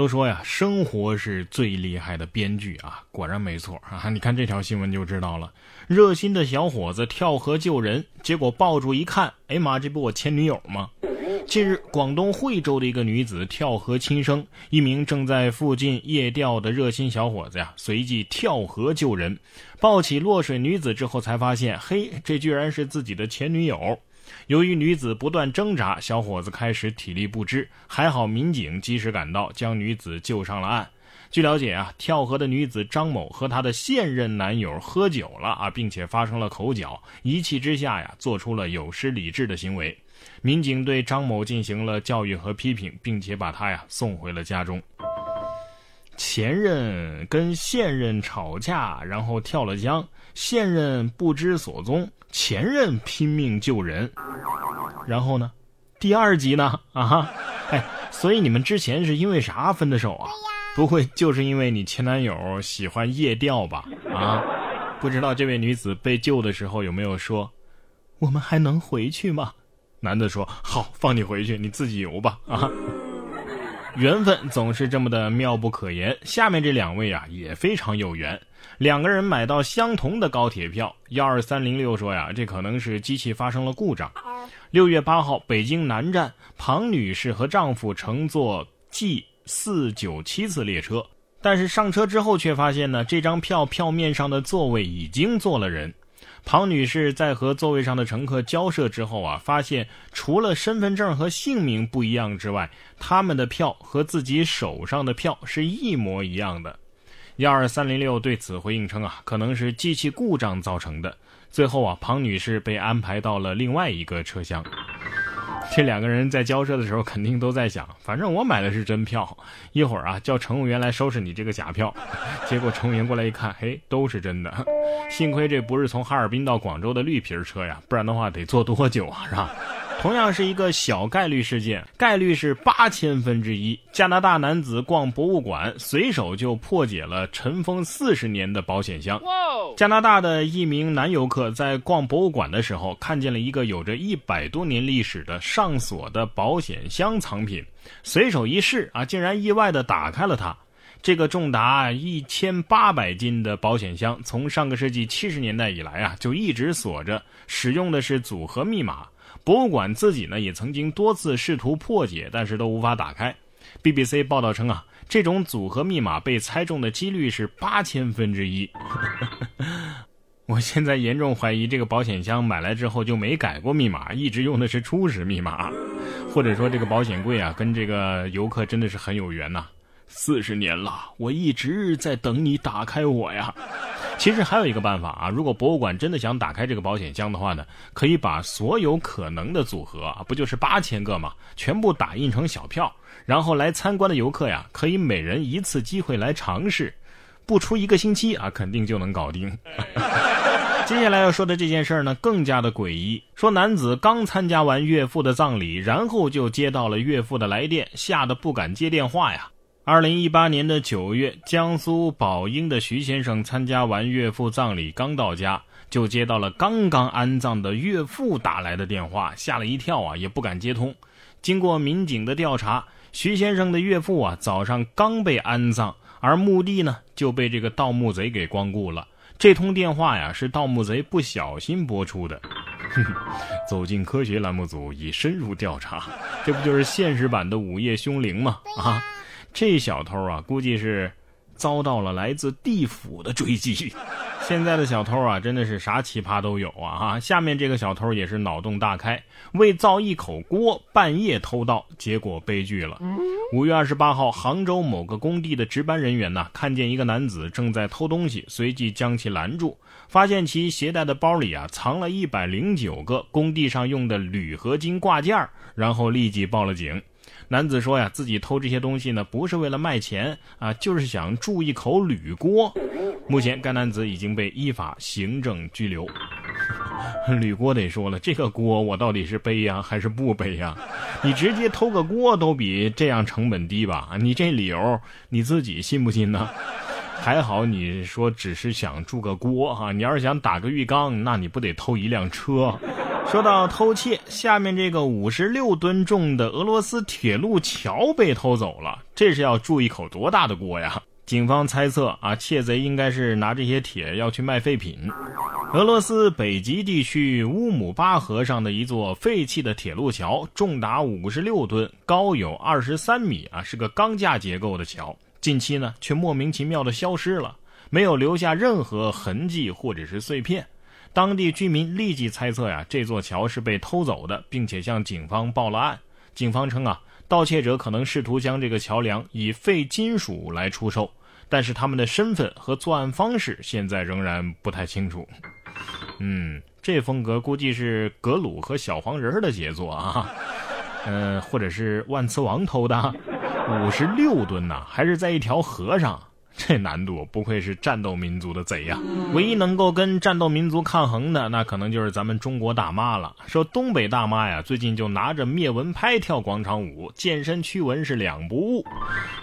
都说呀，生活是最厉害的编剧啊，果然没错啊！你看这条新闻就知道了，热心的小伙子跳河救人，结果抱住一看，哎妈，这不我前女友吗？近日，广东惠州的一个女子跳河轻生，一名正在附近夜钓的热心小伙子呀，随即跳河救人，抱起落水女子之后，才发现，嘿，这居然是自己的前女友。由于女子不断挣扎，小伙子开始体力不支，还好民警及时赶到，将女子救上了岸。据了解啊，跳河的女子张某和她的现任男友喝酒了啊，并且发生了口角，一气之下呀，做出了有失理智的行为。民警对张某进行了教育和批评，并且把他呀送回了家中。前任跟现任吵架，然后跳了江，现任不知所踪。前任拼命救人，然后呢？第二集呢？啊哈，哎，所以你们之前是因为啥分的手啊？不会就是因为你前男友喜欢夜钓吧？啊，不知道这位女子被救的时候有没有说，我们还能回去吗？男的说好，放你回去，你自己游吧。啊。缘分总是这么的妙不可言。下面这两位啊也非常有缘，两个人买到相同的高铁票。幺二三零六说呀，这可能是机器发生了故障。六月八号，北京南站，庞女士和丈夫乘坐 G 四九七次列车，但是上车之后却发现呢，这张票票面上的座位已经坐了人。庞女士在和座位上的乘客交涉之后啊，发现除了身份证和姓名不一样之外，他们的票和自己手上的票是一模一样的。幺二三零六对此回应称啊，可能是机器故障造成的。最后啊，庞女士被安排到了另外一个车厢。这两个人在交涉的时候，肯定都在想，反正我买的是真票，一会儿啊叫乘务员来收拾你这个假票。结果乘务员过来一看，嘿，都是真的。幸亏这不是从哈尔滨到广州的绿皮车呀，不然的话得坐多久啊，是吧？同样是一个小概率事件，概率是八千分之一。加拿大男子逛博物馆，随手就破解了尘封四十年的保险箱。加拿大的一名男游客在逛博物馆的时候，看见了一个有着一百多年历史的上锁的保险箱藏品，随手一试啊，竟然意外的打开了它。这个重达一千八百斤的保险箱，从上个世纪七十年代以来啊，就一直锁着，使用的是组合密码。博物馆自己呢也曾经多次试图破解，但是都无法打开。BBC 报道称啊，这种组合密码被猜中的几率是八千分之一。我现在严重怀疑这个保险箱买来之后就没改过密码，一直用的是初始密码，或者说这个保险柜啊跟这个游客真的是很有缘呐。四十年了，我一直在等你打开我呀。其实还有一个办法啊，如果博物馆真的想打开这个保险箱的话呢，可以把所有可能的组合啊，不就是八千个嘛，全部打印成小票，然后来参观的游客呀，可以每人一次机会来尝试，不出一个星期啊，肯定就能搞定。接下来要说的这件事儿呢，更加的诡异。说男子刚参加完岳父的葬礼，然后就接到了岳父的来电，吓得不敢接电话呀。二零一八年的九月，江苏宝应的徐先生参加完岳父葬礼，刚到家就接到了刚刚安葬的岳父打来的电话，吓了一跳啊，也不敢接通。经过民警的调查，徐先生的岳父啊，早上刚被安葬，而墓地呢就被这个盗墓贼给光顾了。这通电话呀，是盗墓贼不小心拨出的。走进科学栏目组已深入调查，这不就是现实版的午夜凶铃吗？啊！这小偷啊，估计是遭到了来自地府的追击。现在的小偷啊，真的是啥奇葩都有啊！哈，下面这个小偷也是脑洞大开，为造一口锅，半夜偷盗，结果悲剧了。五月二十八号，杭州某个工地的值班人员呢，看见一个男子正在偷东西，随即将其拦住，发现其携带的包里啊，藏了一百零九个工地上用的铝合金挂件，然后立即报了警。男子说呀，自己偷这些东西呢，不是为了卖钱啊，就是想铸一口铝锅。目前，该男子已经被依法行政拘留。铝锅得说了，这个锅我到底是背呀，还是不背呀？你直接偷个锅都比这样成本低吧？你这理由你自己信不信呢？还好你说只是想铸个锅哈，你要是想打个浴缸，那你不得偷一辆车？说到偷窃，下面这个五十六吨重的俄罗斯铁路桥被偷走了，这是要注一口多大的锅呀？警方猜测啊，窃贼应该是拿这些铁要去卖废品。俄罗斯北极地区乌姆巴河上的一座废弃的铁路桥，重达五十六吨，高有二十三米啊，是个钢架结构的桥。近期呢，却莫名其妙的消失了，没有留下任何痕迹或者是碎片。当地居民立即猜测呀，这座桥是被偷走的，并且向警方报了案。警方称啊，盗窃者可能试图将这个桥梁以废金属来出售，但是他们的身份和作案方式现在仍然不太清楚。嗯，这风格估计是格鲁和小黄人的杰作啊，呃，或者是万磁王偷的，五十六吨呐，还是在一条河上。这难度不愧是战斗民族的贼呀！唯一能够跟战斗民族抗衡的，那可能就是咱们中国大妈了。说东北大妈呀，最近就拿着灭蚊拍跳广场舞，健身驱蚊是两不误。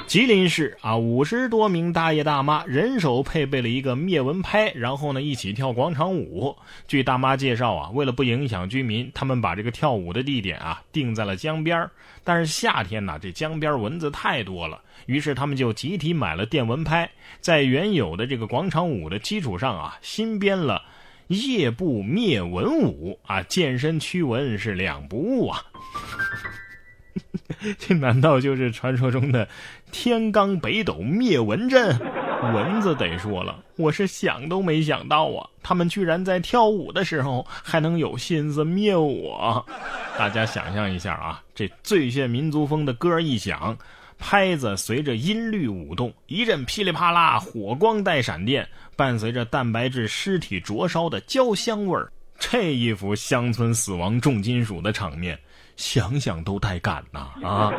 吉林市啊，五十多名大爷大妈人手配备了一个灭蚊拍，然后呢一起跳广场舞。据大妈介绍啊，为了不影响居民，他们把这个跳舞的地点啊定在了江边但是夏天呢，这江边蚊子太多了，于是他们就集体买了电蚊拍。在原有的这个广场舞的基础上啊，新编了夜步灭蚊舞啊，健身驱蚊是两不误啊。这难道就是传说中的天罡北斗灭蚊阵？蚊子得说了，我是想都没想到啊，他们居然在跳舞的时候还能有心思灭我。大家想象一下啊，这最炫民族风的歌一响。拍子随着音律舞动，一阵噼里啪啦，火光带闪电，伴随着蛋白质尸体灼烧的焦香味儿，这一幅乡村死亡重金属的场面，想想都带感呐！啊，